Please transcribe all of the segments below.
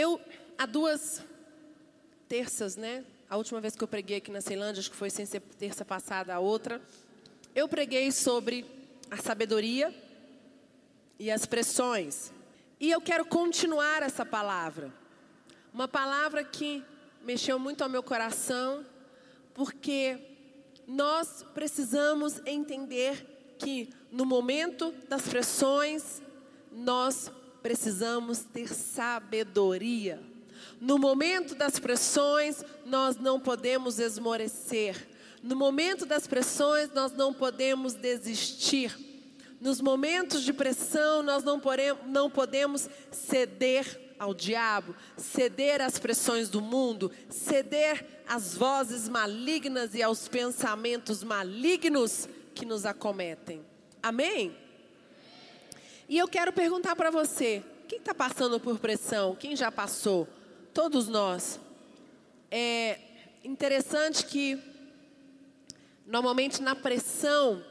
Eu, há duas terças, né? A última vez que eu preguei aqui na Ceilândia, acho que foi sem ser terça passada a outra, eu preguei sobre a sabedoria e as pressões. E eu quero continuar essa palavra. Uma palavra que mexeu muito ao meu coração, porque nós precisamos entender que no momento das pressões, nós precisamos ter sabedoria. No momento das pressões, nós não podemos esmorecer. No momento das pressões, nós não podemos desistir. Nos momentos de pressão, nós não, poremos, não podemos ceder ao diabo, ceder às pressões do mundo, ceder às vozes malignas e aos pensamentos malignos que nos acometem. Amém? E eu quero perguntar para você: quem está passando por pressão? Quem já passou? Todos nós. É interessante que, normalmente, na pressão,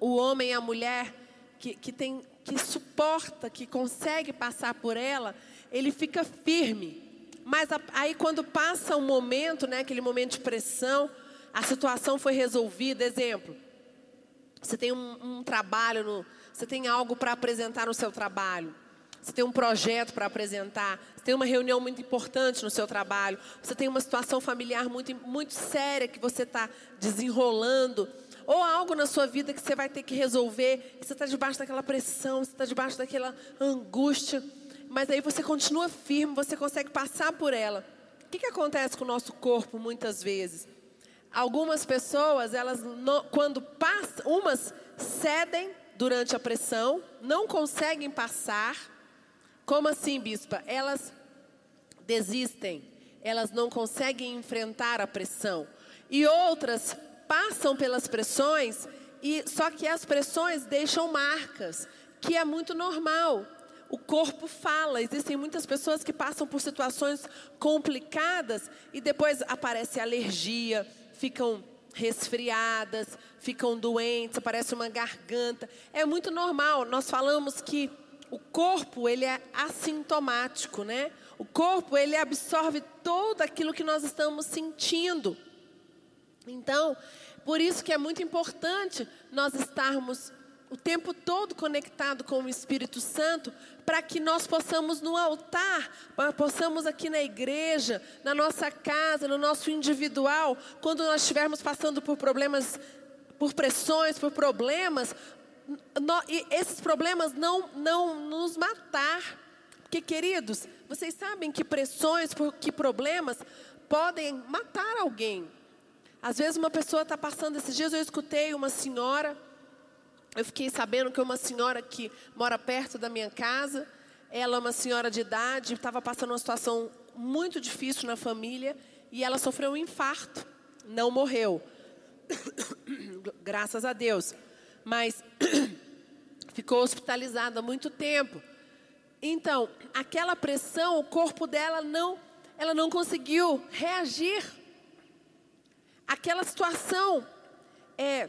o homem e a mulher que, que, tem, que suporta, que consegue passar por ela, ele fica firme. Mas aí, quando passa um momento, né, aquele momento de pressão, a situação foi resolvida. Exemplo: você tem um, um trabalho no você tem algo para apresentar no seu trabalho. Você tem um projeto para apresentar. Você tem uma reunião muito importante no seu trabalho. Você tem uma situação familiar muito, muito séria que você está desenrolando. Ou algo na sua vida que você vai ter que resolver. E você está debaixo daquela pressão, você está debaixo daquela angústia. Mas aí você continua firme, você consegue passar por ela. O que, que acontece com o nosso corpo muitas vezes? Algumas pessoas, elas quando passam, umas cedem durante a pressão, não conseguem passar. Como assim, bispa? Elas desistem, elas não conseguem enfrentar a pressão. E outras passam pelas pressões, e só que as pressões deixam marcas, que é muito normal. O corpo fala, existem muitas pessoas que passam por situações complicadas e depois aparece alergia, ficam resfriadas, ficam doentes, aparece uma garganta. É muito normal. Nós falamos que o corpo ele é assintomático, né? O corpo ele absorve todo aquilo que nós estamos sentindo. Então, por isso que é muito importante nós estarmos o tempo todo conectado com o Espírito Santo, para que nós possamos no altar, possamos aqui na igreja, na nossa casa, no nosso individual, quando nós estivermos passando por problemas, por pressões, por problemas, e esses problemas não, não nos matar. Porque, queridos, vocês sabem que pressões, que problemas podem matar alguém. Às vezes uma pessoa está passando, esses dias eu escutei uma senhora eu fiquei sabendo que uma senhora que mora perto da minha casa, ela é uma senhora de idade, estava passando uma situação muito difícil na família e ela sofreu um infarto. Não morreu. Graças a Deus. Mas ficou hospitalizada há muito tempo. Então, aquela pressão, o corpo dela não, ela não conseguiu reagir. Aquela situação é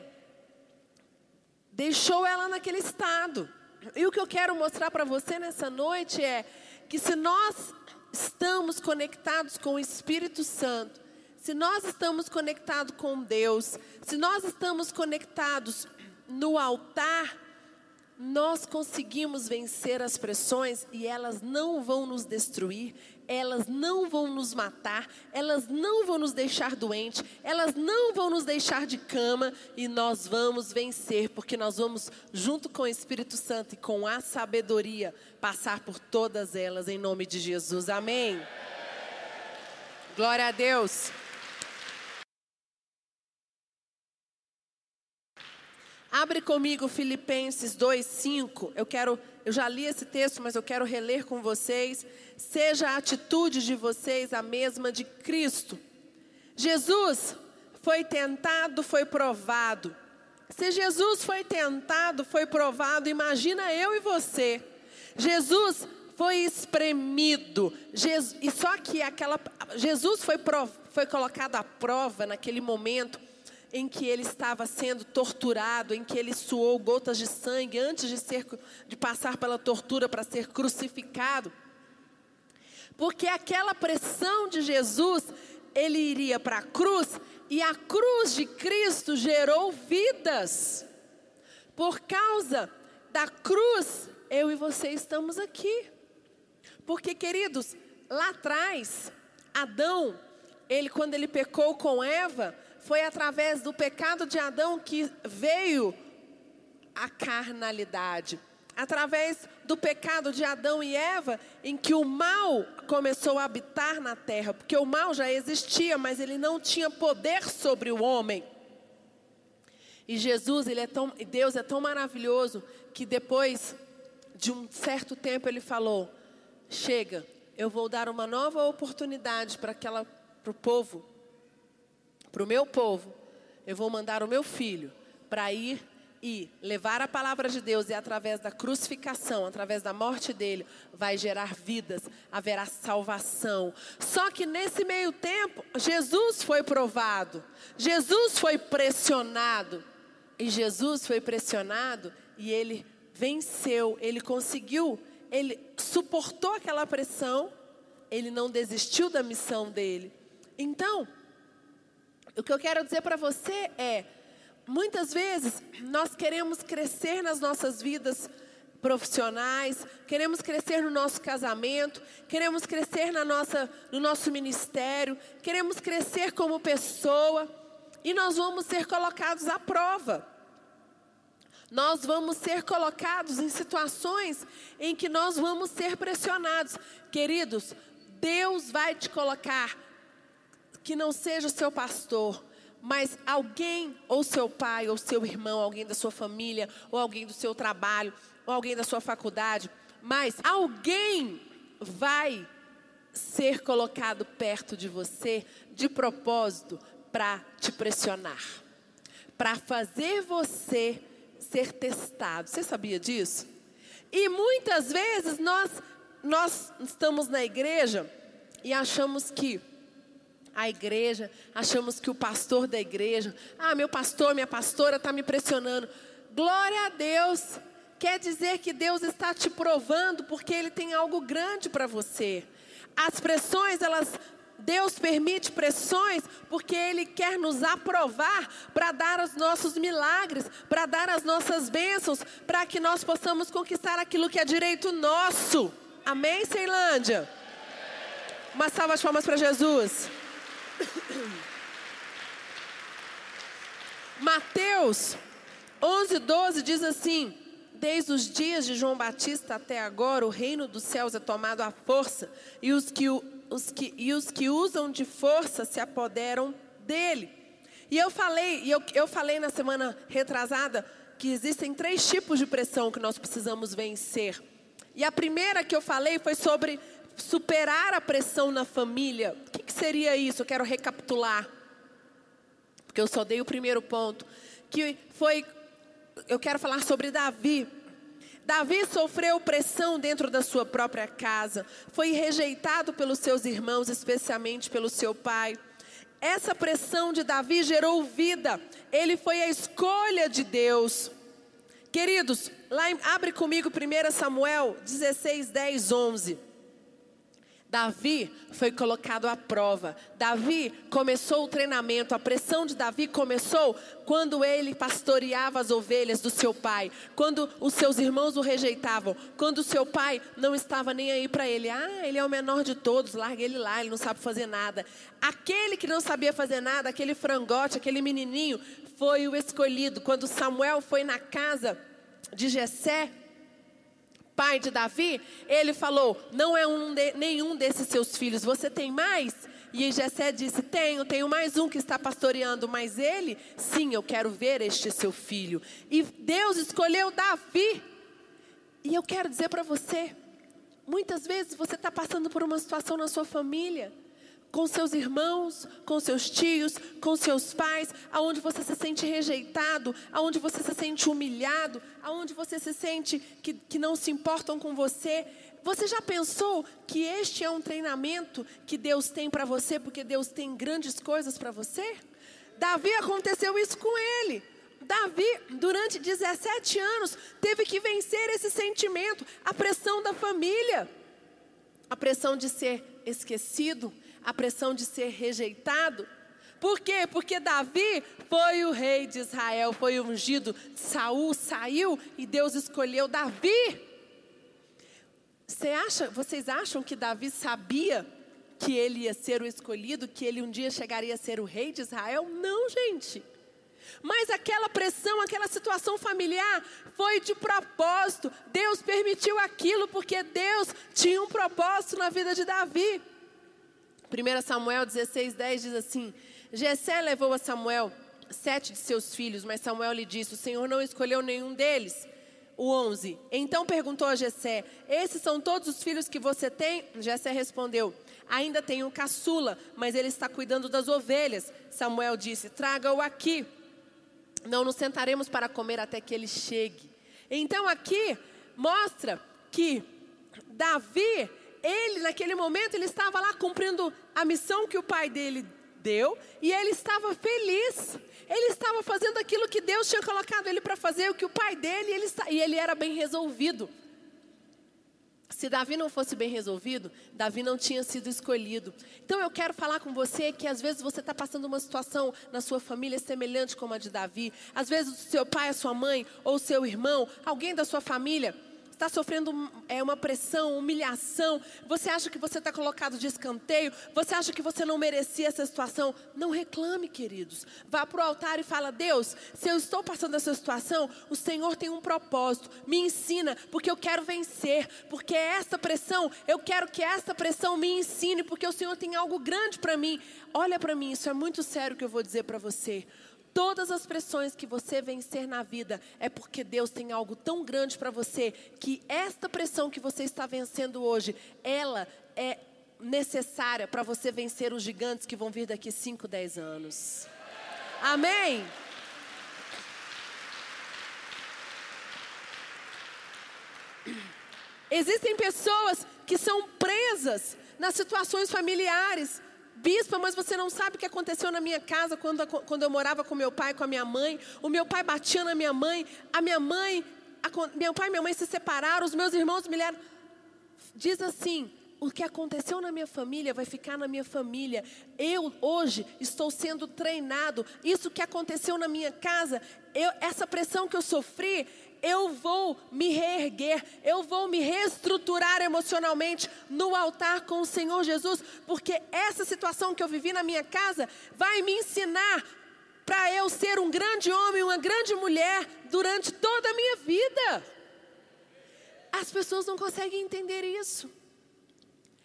deixou ela naquele estado. E o que eu quero mostrar para você nessa noite é que se nós estamos conectados com o Espírito Santo, se nós estamos conectados com Deus, se nós estamos conectados no altar, nós conseguimos vencer as pressões e elas não vão nos destruir, elas não vão nos matar, elas não vão nos deixar doentes, elas não vão nos deixar de cama e nós vamos vencer, porque nós vamos, junto com o Espírito Santo e com a sabedoria, passar por todas elas em nome de Jesus. Amém. Glória a Deus. Abre comigo Filipenses 2:5. Eu quero, eu já li esse texto, mas eu quero reler com vocês. Seja a atitude de vocês a mesma de Cristo. Jesus foi tentado, foi provado. Se Jesus foi tentado, foi provado, imagina eu e você. Jesus foi espremido. Jesus, e só que aquela Jesus foi, foi colocado à prova naquele momento em que ele estava sendo torturado, em que ele suou gotas de sangue antes de, ser, de passar pela tortura para ser crucificado. Porque aquela pressão de Jesus, ele iria para a cruz e a cruz de Cristo gerou vidas. Por causa da cruz, eu e você estamos aqui. Porque, queridos, lá atrás, Adão, ele quando ele pecou com Eva, foi através do pecado de Adão que veio a carnalidade. Através do pecado de Adão e Eva, em que o mal começou a habitar na terra, porque o mal já existia, mas ele não tinha poder sobre o homem. E Jesus, ele é tão, Deus é tão maravilhoso que depois de um certo tempo ele falou: chega, eu vou dar uma nova oportunidade para aquela, para o povo, para o meu povo. Eu vou mandar o meu filho para ir e levar a palavra de Deus e através da crucificação, através da morte dele, vai gerar vidas, haverá salvação. Só que nesse meio tempo, Jesus foi provado, Jesus foi pressionado. E Jesus foi pressionado e ele venceu, ele conseguiu, ele suportou aquela pressão, ele não desistiu da missão dele. Então, o que eu quero dizer para você é: muitas vezes nós queremos crescer nas nossas vidas profissionais, queremos crescer no nosso casamento, queremos crescer na nossa, no nosso ministério, queremos crescer como pessoa e nós vamos ser colocados à prova. Nós vamos ser colocados em situações em que nós vamos ser pressionados. Queridos, Deus vai te colocar que não seja o seu pastor, mas alguém, ou seu pai, ou seu irmão, alguém da sua família, ou alguém do seu trabalho, ou alguém da sua faculdade, mas alguém vai ser colocado perto de você de propósito para te pressionar, para fazer você ser testado. Você sabia disso? E muitas vezes nós nós estamos na igreja e achamos que a igreja, achamos que o pastor da igreja, ah, meu pastor, minha pastora está me pressionando. Glória a Deus. Quer dizer que Deus está te provando porque Ele tem algo grande para você. As pressões, elas Deus permite pressões porque Ele quer nos aprovar para dar os nossos milagres, para dar as nossas bênçãos, para que nós possamos conquistar aquilo que é direito nosso. Amém, Ceilândia? Uma salva de palmas para Jesus. Mateus 11, 12 diz assim: Desde os dias de João Batista até agora, o reino dos céus é tomado à força, e os que, os que, e os que usam de força se apoderam dele. E eu falei, e eu, eu falei na semana retrasada que existem três tipos de pressão que nós precisamos vencer. E a primeira que eu falei foi sobre superar a pressão na família. O que, que seria isso? Eu quero recapitular. Porque eu só dei o primeiro ponto. Que foi. Eu quero falar sobre Davi. Davi sofreu pressão dentro da sua própria casa, foi rejeitado pelos seus irmãos, especialmente pelo seu pai. Essa pressão de Davi gerou vida, ele foi a escolha de Deus. Queridos, lá em, abre comigo 1 Samuel 16, 10, 11. Davi foi colocado à prova. Davi começou o treinamento. A pressão de Davi começou quando ele pastoreava as ovelhas do seu pai, quando os seus irmãos o rejeitavam, quando o seu pai não estava nem aí para ele. Ah, ele é o menor de todos, larga ele lá, ele não sabe fazer nada. Aquele que não sabia fazer nada, aquele frangote, aquele menininho, foi o escolhido. Quando Samuel foi na casa de Jessé, pai de Davi, ele falou: Não é um de, nenhum desses seus filhos, você tem mais? E Jessé disse: Tenho, tenho mais um que está pastoreando, mas ele, sim, eu quero ver este seu filho. E Deus escolheu Davi. E eu quero dizer para você: muitas vezes você está passando por uma situação na sua família com seus irmãos, com seus tios, com seus pais, aonde você se sente rejeitado, aonde você se sente humilhado, aonde você se sente que, que não se importam com você. Você já pensou que este é um treinamento que Deus tem para você, porque Deus tem grandes coisas para você? Davi aconteceu isso com ele. Davi, durante 17 anos, teve que vencer esse sentimento, a pressão da família. a pressão de ser esquecido, a pressão de ser rejeitado. Por quê? Porque Davi foi o rei de Israel, foi ungido. Saul saiu e Deus escolheu Davi. Você acha, vocês acham que Davi sabia que ele ia ser o escolhido, que ele um dia chegaria a ser o rei de Israel? Não, gente. Mas aquela pressão, aquela situação familiar foi de propósito. Deus permitiu aquilo porque Deus tinha um propósito na vida de Davi. 1 Samuel 16, 10 diz assim: Jessé levou a Samuel sete de seus filhos, mas Samuel lhe disse: O Senhor não escolheu nenhum deles. O 11. Então perguntou a Jessé: Esses são todos os filhos que você tem? Jessé respondeu: Ainda tenho caçula, mas ele está cuidando das ovelhas. Samuel disse: Traga-o aqui. Não nos sentaremos para comer até que ele chegue. Então aqui mostra que Davi, ele naquele momento ele estava lá cumprindo a missão que o pai dele deu e ele estava feliz. Ele estava fazendo aquilo que Deus tinha colocado ele para fazer, o que o pai dele, ele, e ele era bem resolvido. Se Davi não fosse bem resolvido, Davi não tinha sido escolhido. Então eu quero falar com você que às vezes você está passando uma situação na sua família semelhante como a de Davi. Às vezes o seu pai, a sua mãe ou o seu irmão, alguém da sua família está sofrendo é, uma pressão, humilhação, você acha que você está colocado de escanteio, você acha que você não merecia essa situação, não reclame, queridos. Vá para o altar e fala: Deus, se eu estou passando essa situação, o Senhor tem um propósito, me ensina, porque eu quero vencer, porque essa pressão, eu quero que essa pressão me ensine, porque o Senhor tem algo grande para mim. Olha para mim, isso é muito sério que eu vou dizer para você. Todas as pressões que você vencer na vida é porque Deus tem algo tão grande para você que esta pressão que você está vencendo hoje, ela é necessária para você vencer os gigantes que vão vir daqui 5, 10 anos. Amém? Existem pessoas que são presas nas situações familiares Bispa, mas você não sabe o que aconteceu na minha casa quando, quando eu morava com meu pai, com a minha mãe. O meu pai batia na minha mãe. A minha mãe, a, meu pai e minha mãe se separaram. Os meus irmãos me leram. Diz assim: o que aconteceu na minha família vai ficar na minha família. Eu hoje estou sendo treinado. Isso que aconteceu na minha casa, eu, essa pressão que eu sofri, eu vou me reerguer, eu vou me reestruturar emocionalmente no altar com o Senhor Jesus, porque essa situação que eu vivi na minha casa vai me ensinar para eu ser um grande homem, uma grande mulher durante toda a minha vida. As pessoas não conseguem entender isso.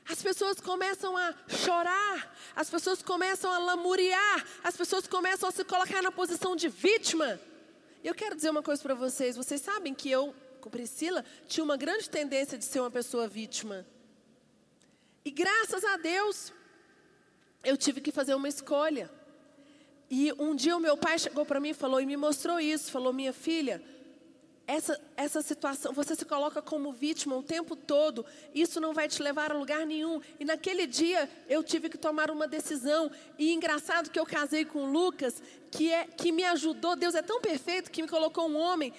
As pessoas começam a chorar, as pessoas começam a lamuriar, as pessoas começam a se colocar na posição de vítima. Eu quero dizer uma coisa para vocês. Vocês sabem que eu, com Priscila, tinha uma grande tendência de ser uma pessoa vítima. E graças a Deus, eu tive que fazer uma escolha. E um dia o meu pai chegou para mim e falou, e me mostrou isso, falou, minha filha, essa, essa situação, você se coloca como vítima o tempo todo, isso não vai te levar a lugar nenhum. E naquele dia eu tive que tomar uma decisão. E engraçado que eu casei com Lucas, que, é, que me ajudou. Deus é tão perfeito que me colocou um homem,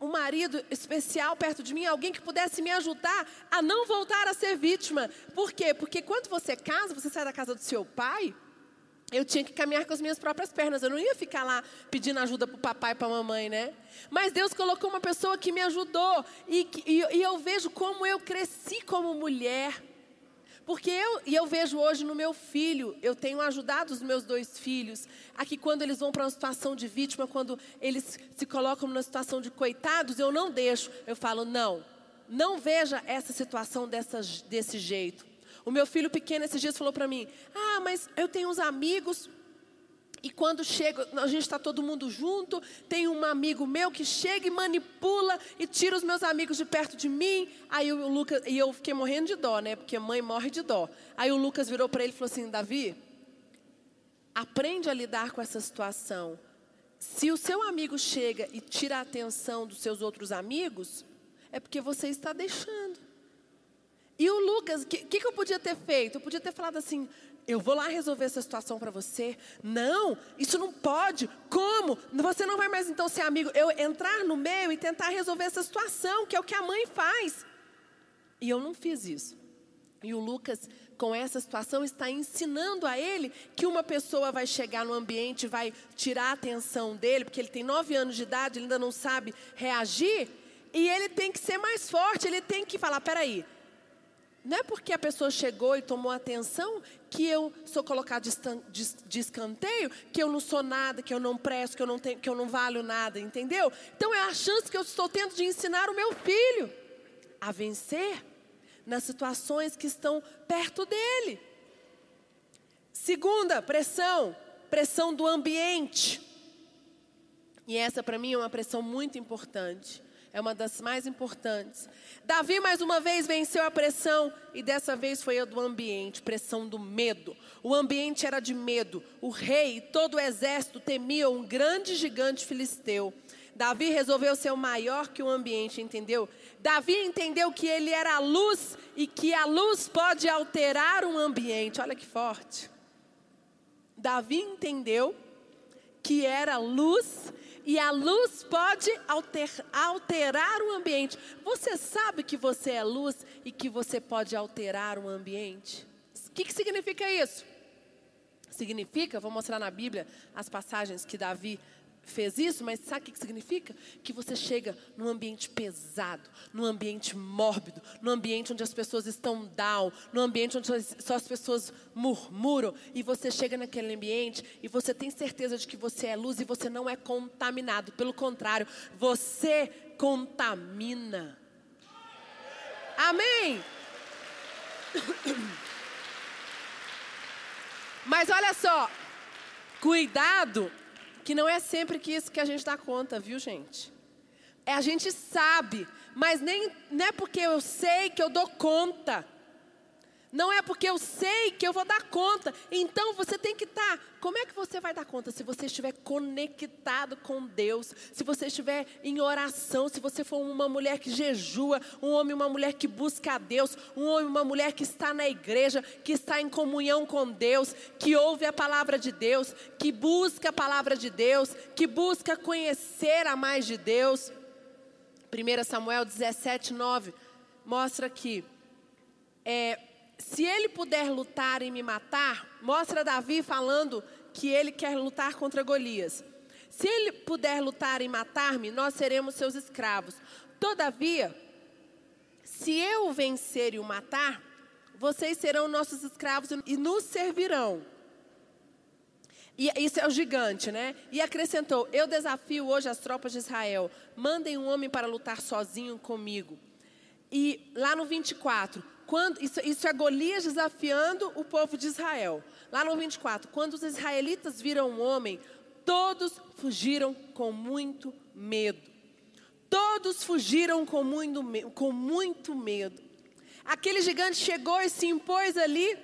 um marido especial perto de mim, alguém que pudesse me ajudar a não voltar a ser vítima. Por quê? Porque quando você casa, você sai da casa do seu pai eu tinha que caminhar com as minhas próprias pernas. Eu não ia ficar lá pedindo ajuda para o papai e para a mamãe, né? Mas Deus colocou uma pessoa que me ajudou. E, e, e, eu vejo como eu cresci como mulher. Porque eu, e eu vejo hoje no meu filho, eu tenho ajudado os meus dois filhos, a que quando eles vão para uma situação de vítima, quando eles se colocam numa situação de coitados, eu não deixo. Eu falo, não, não veja essa situação dessa, desse jeito. O meu filho pequeno esses dias falou para mim: Ah, mas eu tenho uns amigos. E quando chega, a gente está todo mundo junto. Tem um amigo meu que chega e manipula e tira os meus amigos de perto de mim. Aí o Lucas, e eu fiquei morrendo de dó, né? Porque mãe morre de dó. Aí o Lucas virou para ele e falou assim: Davi, aprende a lidar com essa situação. Se o seu amigo chega e tira a atenção dos seus outros amigos, é porque você está deixando. E o Lucas, o que, que, eu podia ter feito? Eu podia ter falado assim: eu vou lá resolver essa situação para você. Não, isso não pode. Como? Você não vai mais então ser amigo. Eu entrar no meio e tentar resolver essa situação, que é o que a mãe faz. E eu não fiz isso. E o Lucas, com essa situação, está ensinando a ele que uma pessoa vai chegar no ambiente, vai tirar a atenção dele, porque ele tem nove anos de idade, ele ainda não sabe reagir, e ele tem que ser mais forte, ele tem que falar: peraí, não é porque a pessoa chegou e tomou atenção que eu sou colocado de escanteio, que eu não sou nada, que eu não presto, que eu não, tenho, que eu não valho nada, entendeu? Então é a chance que eu estou tendo de ensinar o meu filho a vencer nas situações que estão perto dele. Segunda, pressão, pressão do ambiente. E essa para mim é uma pressão muito importante. É uma das mais importantes. Davi mais uma vez venceu a pressão e dessa vez foi a do ambiente, pressão do medo. O ambiente era de medo. O rei e todo o exército temiam um grande gigante filisteu. Davi resolveu ser o maior que o ambiente, entendeu? Davi entendeu que ele era a luz e que a luz pode alterar um ambiente. Olha que forte. Davi entendeu que era luz e a luz pode alter, alterar o ambiente. Você sabe que você é luz e que você pode alterar o ambiente? O que, que significa isso? Significa, vou mostrar na Bíblia as passagens que Davi fez isso, mas sabe o que significa? Que você chega num ambiente pesado, num ambiente mórbido, num ambiente onde as pessoas estão down, num ambiente onde só as pessoas murmuram, e você chega naquele ambiente e você tem certeza de que você é luz e você não é contaminado. Pelo contrário, você contamina. Amém? Mas olha só, cuidado que não é sempre que isso que a gente dá conta, viu, gente? É, a gente sabe, mas nem não é porque eu sei que eu dou conta. Não é porque eu sei que eu vou dar conta. Então você tem que estar. Tá, como é que você vai dar conta? Se você estiver conectado com Deus, se você estiver em oração, se você for uma mulher que jejua, um homem, uma mulher que busca a Deus, um homem, uma mulher que está na igreja, que está em comunhão com Deus, que ouve a palavra de Deus, que busca a palavra de Deus, que busca conhecer a mais de Deus. 1 Samuel 17, 9 mostra que é, se ele puder lutar e me matar, mostra Davi falando que ele quer lutar contra Golias. Se ele puder lutar e matar-me, nós seremos seus escravos. Todavia, se eu vencer e o matar, vocês serão nossos escravos e nos servirão. E isso é o gigante, né? E acrescentou: Eu desafio hoje as tropas de Israel. Mandem um homem para lutar sozinho comigo. E lá no 24, quando, isso, isso é Golias desafiando o povo de Israel. Lá no 24, quando os israelitas viram um homem, todos fugiram com muito medo. Todos fugiram com muito, com muito medo. Aquele gigante chegou e se impôs ali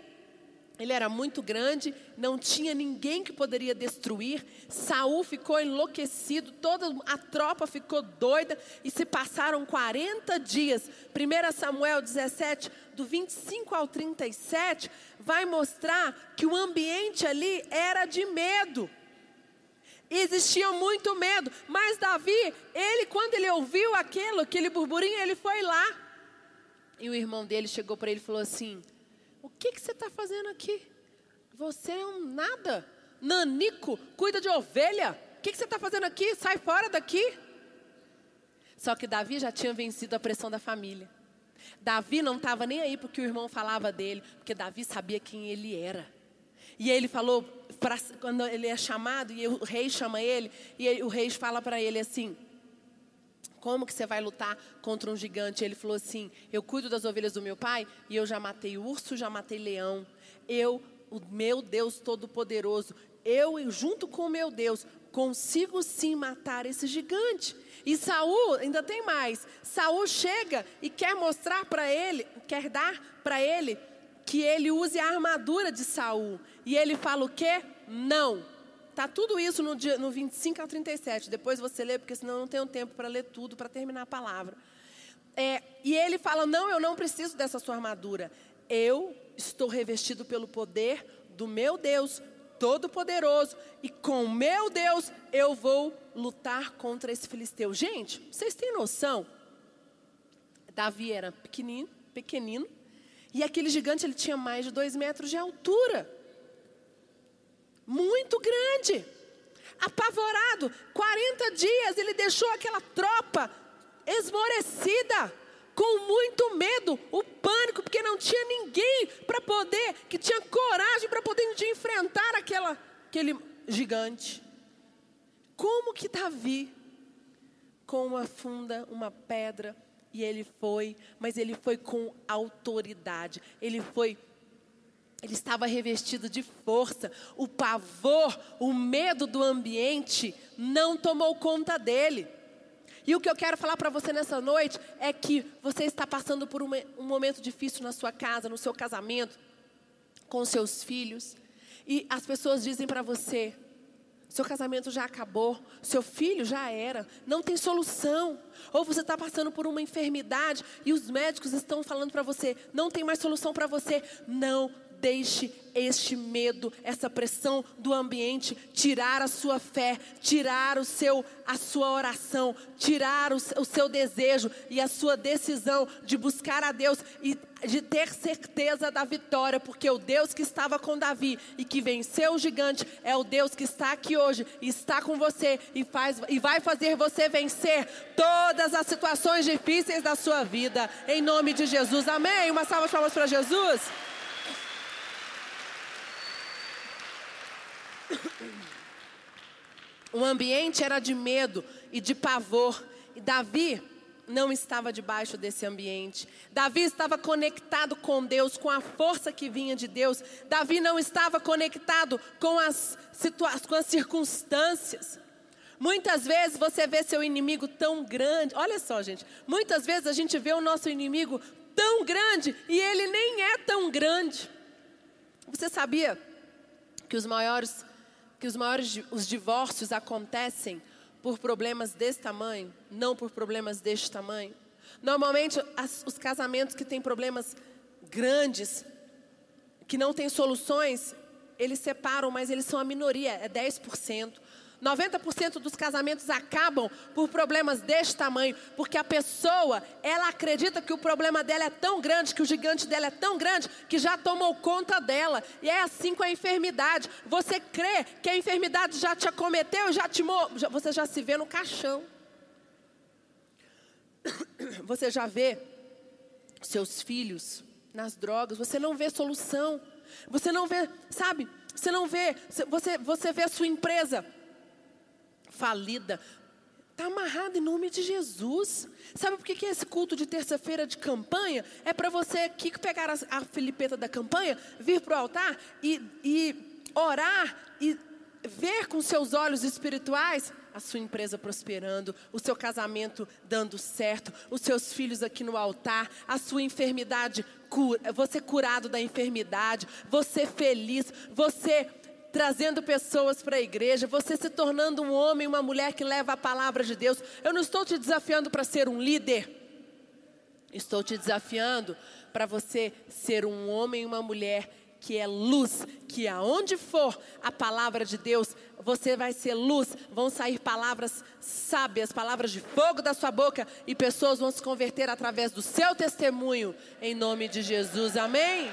ele era muito grande, não tinha ninguém que poderia destruir. Saul ficou enlouquecido, toda a tropa ficou doida e se passaram 40 dias. 1 Samuel 17, do 25 ao 37, vai mostrar que o ambiente ali era de medo. Existia muito medo, mas Davi, ele quando ele ouviu aquilo, aquele burburinho, ele foi lá. E o irmão dele chegou para ele e falou assim: o que, que você está fazendo aqui? Você é um nada. Nanico, cuida de ovelha. O que, que você está fazendo aqui? Sai fora daqui. Só que Davi já tinha vencido a pressão da família. Davi não estava nem aí porque o irmão falava dele, porque Davi sabia quem ele era. E ele falou, pra, quando ele é chamado, e o rei chama ele, e o rei fala para ele assim: como que você vai lutar contra um gigante? Ele falou assim: Eu cuido das ovelhas do meu pai e eu já matei urso, já matei leão. Eu, o meu Deus Todo-Poderoso, eu, junto com o meu Deus, consigo sim matar esse gigante. E Saul ainda tem mais. Saul chega e quer mostrar para ele, quer dar para ele que ele use a armadura de Saul. E ele fala o quê? Não. Está tudo isso no, dia, no 25 ao 37. Depois você lê, porque senão eu não tenho tempo para ler tudo, para terminar a palavra. É, e ele fala: Não, eu não preciso dessa sua armadura. Eu estou revestido pelo poder do meu Deus Todo-Poderoso. E com meu Deus eu vou lutar contra esse filisteu. Gente, vocês têm noção? Davi era pequenino, pequenino. E aquele gigante ele tinha mais de dois metros de altura. Muito grande. Apavorado, 40 dias ele deixou aquela tropa esmorecida, com muito medo, o pânico, porque não tinha ninguém para poder, que tinha coragem para poder enfrentar aquela, aquele gigante. Como que Davi, com uma funda, uma pedra, e ele foi, mas ele foi com autoridade, ele foi ele estava revestido de força. O pavor, o medo do ambiente não tomou conta dele. E o que eu quero falar para você nessa noite é que você está passando por um, um momento difícil na sua casa, no seu casamento, com seus filhos. E as pessoas dizem para você: seu casamento já acabou, seu filho já era, não tem solução. Ou você está passando por uma enfermidade e os médicos estão falando para você: não tem mais solução para você. Não deixe este medo, essa pressão do ambiente tirar a sua fé, tirar o seu, a sua oração, tirar o, o seu desejo e a sua decisão de buscar a Deus e de ter certeza da vitória, porque o Deus que estava com Davi e que venceu o gigante é o Deus que está aqui hoje está com você e, faz, e vai fazer você vencer todas as situações difíceis da sua vida, em nome de Jesus. Amém? Uma salva de palmas para Jesus. O ambiente era de medo e de pavor. E Davi não estava debaixo desse ambiente. Davi estava conectado com Deus, com a força que vinha de Deus. Davi não estava conectado com as, com as circunstâncias. Muitas vezes você vê seu inimigo tão grande. Olha só, gente. Muitas vezes a gente vê o nosso inimigo tão grande e ele nem é tão grande. Você sabia que os maiores que os maiores os divórcios acontecem por problemas desse tamanho, não por problemas deste tamanho. Normalmente, as, os casamentos que têm problemas grandes, que não têm soluções, eles separam, mas eles são a minoria, é 10%. 90% dos casamentos acabam por problemas deste tamanho, porque a pessoa, ela acredita que o problema dela é tão grande, que o gigante dela é tão grande, que já tomou conta dela. E é assim com a enfermidade. Você crê que a enfermidade já te acometeu, já te você já se vê no caixão. Você já vê seus filhos nas drogas, você não vê solução. Você não vê, sabe? Você não vê, você, você vê a sua empresa falida. Está amarrado em nome de Jesus. Sabe por que, que esse culto de terça-feira de campanha? É para você aqui pegar a, a filipeta da campanha, vir para o altar e, e orar e ver com seus olhos espirituais a sua empresa prosperando, o seu casamento dando certo, os seus filhos aqui no altar, a sua enfermidade, você curado da enfermidade, você feliz, você trazendo pessoas para a igreja, você se tornando um homem, uma mulher que leva a palavra de Deus. Eu não estou te desafiando para ser um líder. Estou te desafiando para você ser um homem e uma mulher que é luz, que aonde for a palavra de Deus, você vai ser luz, vão sair palavras sábias, palavras de fogo da sua boca e pessoas vão se converter através do seu testemunho, em nome de Jesus. Amém?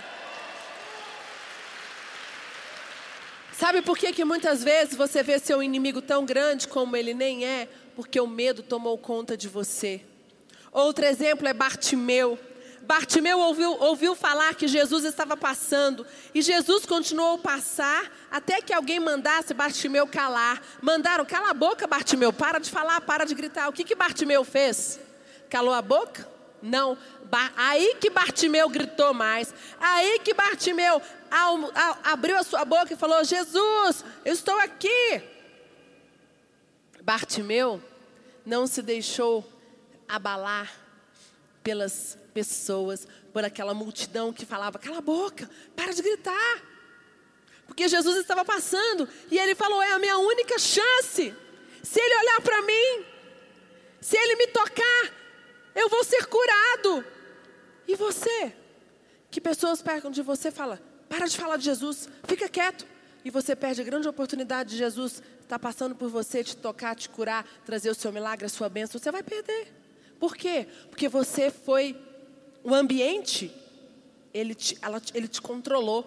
Sabe por que, que muitas vezes você vê seu inimigo tão grande como ele nem é? Porque o medo tomou conta de você. Outro exemplo é Bartimeu. Bartimeu ouviu, ouviu falar que Jesus estava passando e Jesus continuou a passar até que alguém mandasse Bartimeu calar. Mandaram, cala a boca, Bartimeu, para de falar, para de gritar. O que, que Bartimeu fez? Calou a boca? Não. Aí que Bartimeu gritou mais. Aí que Bartimeu abriu a sua boca e falou: Jesus, eu estou aqui. Bartimeu não se deixou abalar pelas pessoas, por aquela multidão que falava: cala a boca, para de gritar. Porque Jesus estava passando e ele falou: é a minha única chance. Se ele olhar para mim, se ele me tocar, eu vou ser curado. E você? Que pessoas perguntam de você fala: para de falar de Jesus, fica quieto. E você perde a grande oportunidade de Jesus estar passando por você, te tocar, te curar, trazer o seu milagre, a sua bênção. Você vai perder. Por quê? Porque você foi o ambiente ele te, ela, ele te controlou.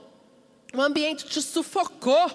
O ambiente te sufocou.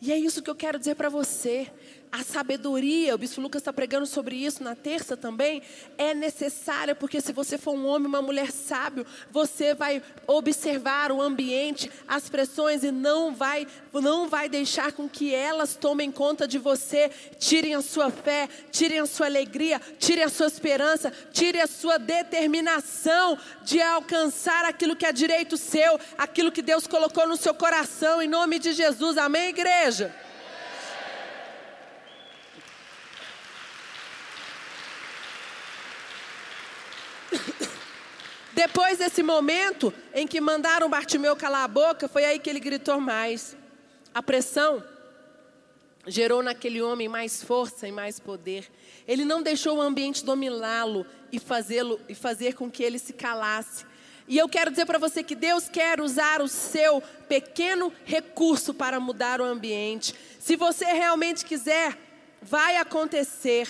E é isso que eu quero dizer para você a sabedoria, o bispo Lucas está pregando sobre isso na terça também, é necessária, porque se você for um homem, uma mulher sábio, você vai observar o ambiente, as pressões e não vai, não vai deixar com que elas tomem conta de você, tirem a sua fé, tirem a sua alegria, tirem a sua esperança, tirem a sua determinação de alcançar aquilo que é direito seu, aquilo que Deus colocou no seu coração, em nome de Jesus, amém, igreja? Depois desse momento em que mandaram Bartimeu calar a boca, foi aí que ele gritou mais. A pressão gerou naquele homem mais força e mais poder. Ele não deixou o ambiente dominá-lo e fazê-lo e fazer com que ele se calasse. E eu quero dizer para você que Deus quer usar o seu pequeno recurso para mudar o ambiente. Se você realmente quiser, vai acontecer.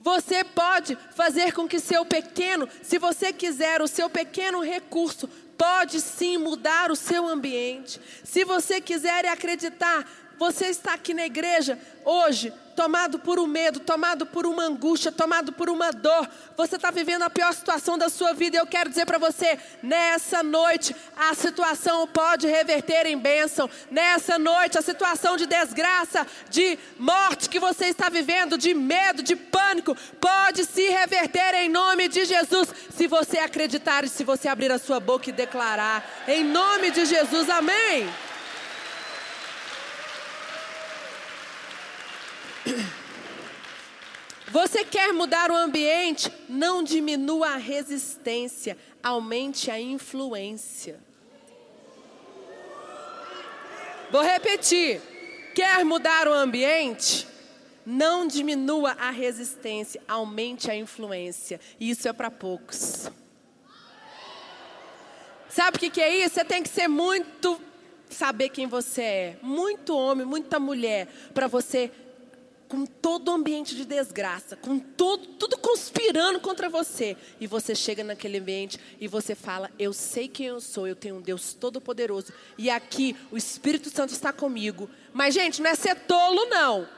Você pode fazer com que seu pequeno, se você quiser, o seu pequeno recurso pode sim mudar o seu ambiente. Se você quiser acreditar, você está aqui na igreja hoje tomado por um medo, tomado por uma angústia, tomado por uma dor, você está vivendo a pior situação da sua vida. Eu quero dizer para você: nessa noite, a situação pode reverter em bênção. Nessa noite, a situação de desgraça, de morte que você está vivendo, de medo, de pânico, pode se reverter em nome de Jesus. Se você acreditar e se você abrir a sua boca e declarar, em nome de Jesus, amém. Você quer mudar o ambiente? Não diminua a resistência, aumente a influência. Vou repetir. Quer mudar o ambiente? Não diminua a resistência, aumente a influência. Isso é para poucos. Sabe o que, é isso? Você tem que ser muito saber quem você é, muito homem, muita mulher, para você com todo o ambiente de desgraça, com todo, tudo conspirando contra você. E você chega naquele ambiente e você fala: Eu sei quem eu sou, eu tenho um Deus todo-poderoso. E aqui o Espírito Santo está comigo. Mas, gente, não é ser tolo, não.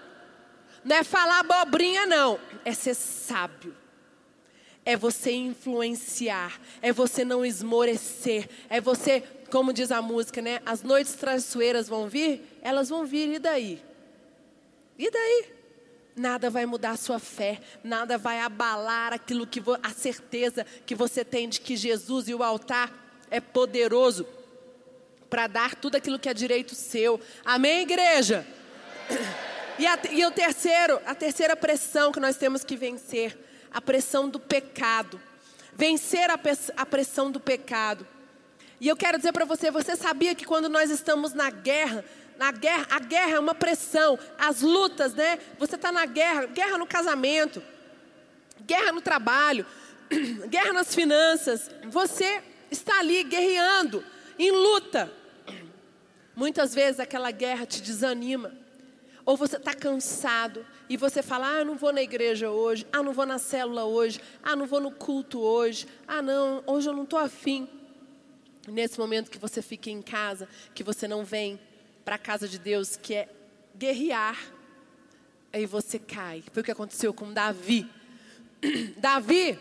Não é falar abobrinha, não. É ser sábio. É você influenciar. É você não esmorecer. É você, como diz a música, né? As noites traiçoeiras vão vir? Elas vão vir, e daí? E daí? Nada vai mudar a sua fé, nada vai abalar aquilo que a certeza que você tem de que Jesus e o altar é poderoso para dar tudo aquilo que é direito seu. Amém, igreja? E, a, e o terceiro, a terceira pressão que nós temos que vencer, a pressão do pecado. Vencer a, a pressão do pecado. E eu quero dizer para você, você sabia que quando nós estamos na guerra, na guerra, a guerra é uma pressão, as lutas, né? Você está na guerra, guerra no casamento, guerra no trabalho, guerra nas finanças. Você está ali guerreando, em luta. Muitas vezes aquela guerra te desanima. Ou você está cansado e você fala: Ah, não vou na igreja hoje. Ah, não vou na célula hoje. Ah, não vou no culto hoje. Ah, não, hoje eu não estou afim. Nesse momento que você fica em casa, que você não vem, para a casa de Deus, que é guerrear, aí você cai. Foi o que aconteceu com Davi. Davi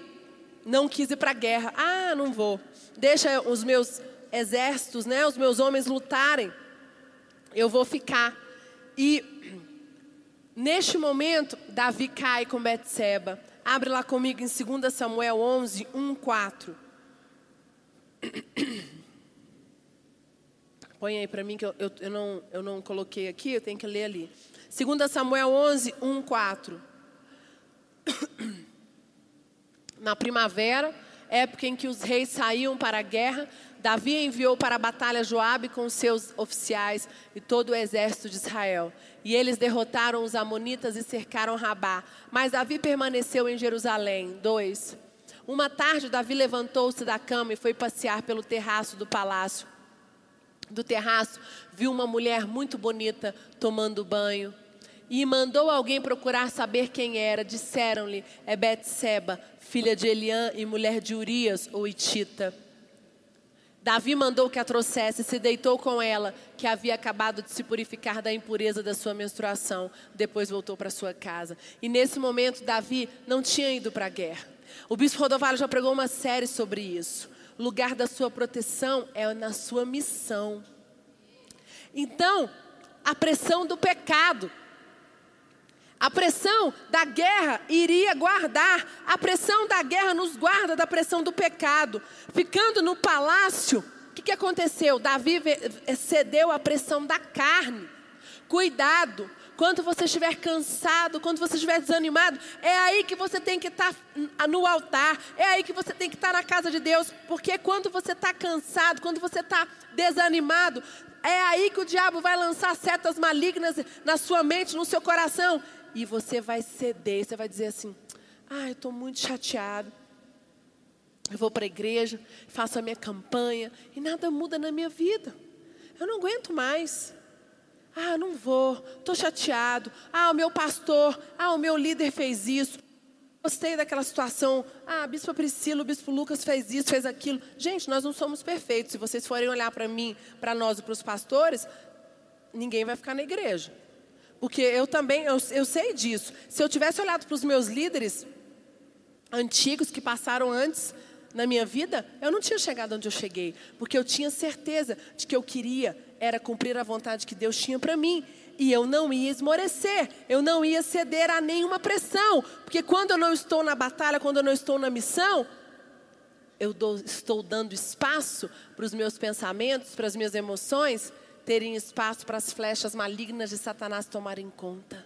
não quis ir para a guerra. Ah, não vou. Deixa os meus exércitos, né, os meus homens lutarem. Eu vou ficar. E neste momento, Davi cai com Betseba. Abre lá comigo em 2 Samuel 11, 1, 4. Põe aí para mim que eu, eu, eu, não, eu não coloquei aqui, eu tenho que ler ali. 2 Samuel 11, 1, 4. Na primavera, época em que os reis saíam para a guerra, Davi enviou para a batalha Joabe com seus oficiais e todo o exército de Israel. E eles derrotaram os amonitas e cercaram Rabá. Mas Davi permaneceu em Jerusalém. 2. Uma tarde, Davi levantou-se da cama e foi passear pelo terraço do palácio do terraço, viu uma mulher muito bonita tomando banho. e mandou alguém procurar saber quem era. Disseram-lhe: É Betseba, filha de Eliã e mulher de Urias, o Itita. Davi mandou que a trouxesse, se deitou com ela, que havia acabado de se purificar da impureza da sua menstruação. Depois voltou para sua casa. E nesse momento, Davi não tinha ido para a guerra. O bispo Rodovalho já pregou uma série sobre isso. Lugar da sua proteção é na sua missão. Então, a pressão do pecado a pressão da guerra iria guardar, a pressão da guerra nos guarda da pressão do pecado. Ficando no palácio, o que, que aconteceu? Davi cedeu à pressão da carne. Cuidado, quando você estiver cansado, quando você estiver desanimado, é aí que você tem que estar tá no altar, é aí que você tem que estar tá na casa de Deus, porque quando você está cansado, quando você está desanimado, é aí que o diabo vai lançar setas malignas na sua mente, no seu coração, e você vai ceder, você vai dizer assim: ah, eu estou muito chateado. Eu vou para a igreja, faço a minha campanha e nada muda na minha vida. Eu não aguento mais. Ah, não vou, estou chateado. Ah, o meu pastor, ah, o meu líder fez isso. Gostei daquela situação. Ah, a Bispo Priscila, o Bispo Lucas fez isso, fez aquilo. Gente, nós não somos perfeitos. Se vocês forem olhar para mim, para nós e para os pastores, ninguém vai ficar na igreja. Porque eu também, eu, eu sei disso. Se eu tivesse olhado para os meus líderes antigos que passaram antes na minha vida, eu não tinha chegado onde eu cheguei. Porque eu tinha certeza de que eu queria era cumprir a vontade que Deus tinha para mim. E eu não ia esmorecer, eu não ia ceder a nenhuma pressão. Porque quando eu não estou na batalha, quando eu não estou na missão, eu dou, estou dando espaço para os meus pensamentos, para as minhas emoções, terem espaço para as flechas malignas de Satanás tomarem conta.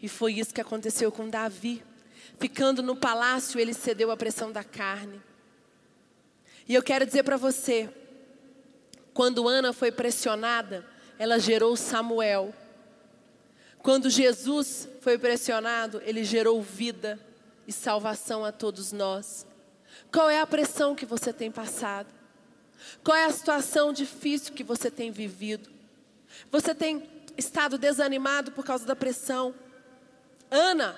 E foi isso que aconteceu com Davi. Ficando no palácio, ele cedeu à pressão da carne. E eu quero dizer para você, quando Ana foi pressionada, ela gerou Samuel. Quando Jesus foi pressionado, ele gerou vida e salvação a todos nós. Qual é a pressão que você tem passado? Qual é a situação difícil que você tem vivido? Você tem estado desanimado por causa da pressão? Ana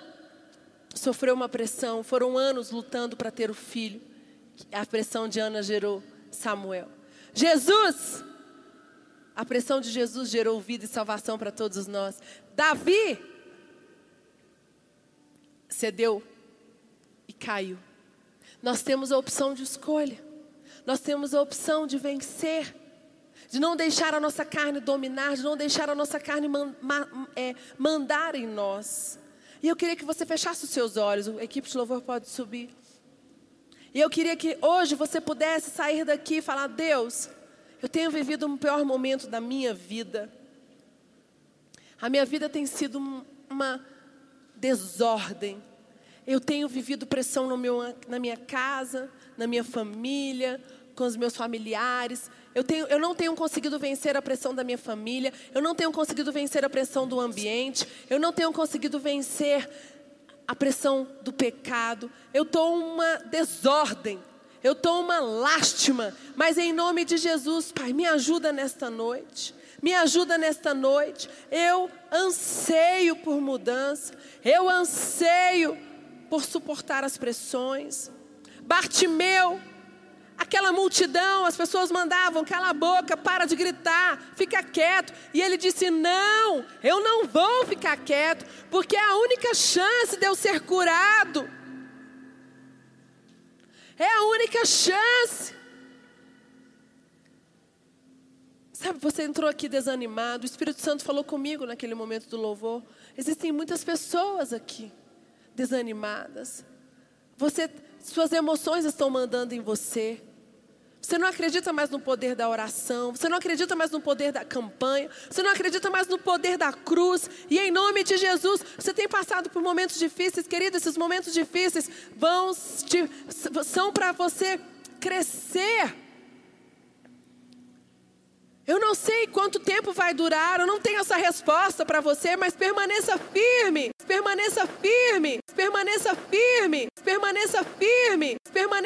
sofreu uma pressão, foram anos lutando para ter o filho. A pressão de Ana gerou Samuel. Jesus, a pressão de Jesus gerou vida e salvação para todos nós. Davi cedeu e caiu. Nós temos a opção de escolha nós temos a opção de vencer, de não deixar a nossa carne dominar, de não deixar a nossa carne man, ma, é, mandar em nós. E eu queria que você fechasse os seus olhos, a equipe de louvor pode subir. E eu queria que hoje você pudesse sair daqui e falar: Deus, eu tenho vivido um pior momento da minha vida. A minha vida tem sido uma desordem. Eu tenho vivido pressão meu, na minha casa, na minha família, com os meus familiares. Eu, tenho, eu não tenho conseguido vencer a pressão da minha família. Eu não tenho conseguido vencer a pressão do ambiente. Eu não tenho conseguido vencer a pressão do pecado. Eu estou uma desordem. Eu estou uma lástima. Mas em nome de Jesus, Pai, me ajuda nesta noite. Me ajuda nesta noite. Eu anseio por mudança. Eu anseio por suportar as pressões. Bartimeu, aquela multidão, as pessoas mandavam, cala a boca, para de gritar, fica quieto. E ele disse: Não, eu não vou ficar quieto, porque é a única chance de eu ser curado. É a única chance. Sabe, você entrou aqui desanimado, o Espírito Santo falou comigo naquele momento do louvor. Existem muitas pessoas aqui desanimadas. Você suas emoções estão mandando em você. Você não acredita mais no poder da oração, você não acredita mais no poder da campanha, você não acredita mais no poder da cruz, e em nome de Jesus, você tem passado por momentos difíceis, querido, esses momentos difíceis vão te, são para você crescer. Eu não sei quanto tempo vai durar, eu não tenho essa resposta para você, mas permaneça firme, permaneça firme, permaneça firme, permaneça firme, permaneça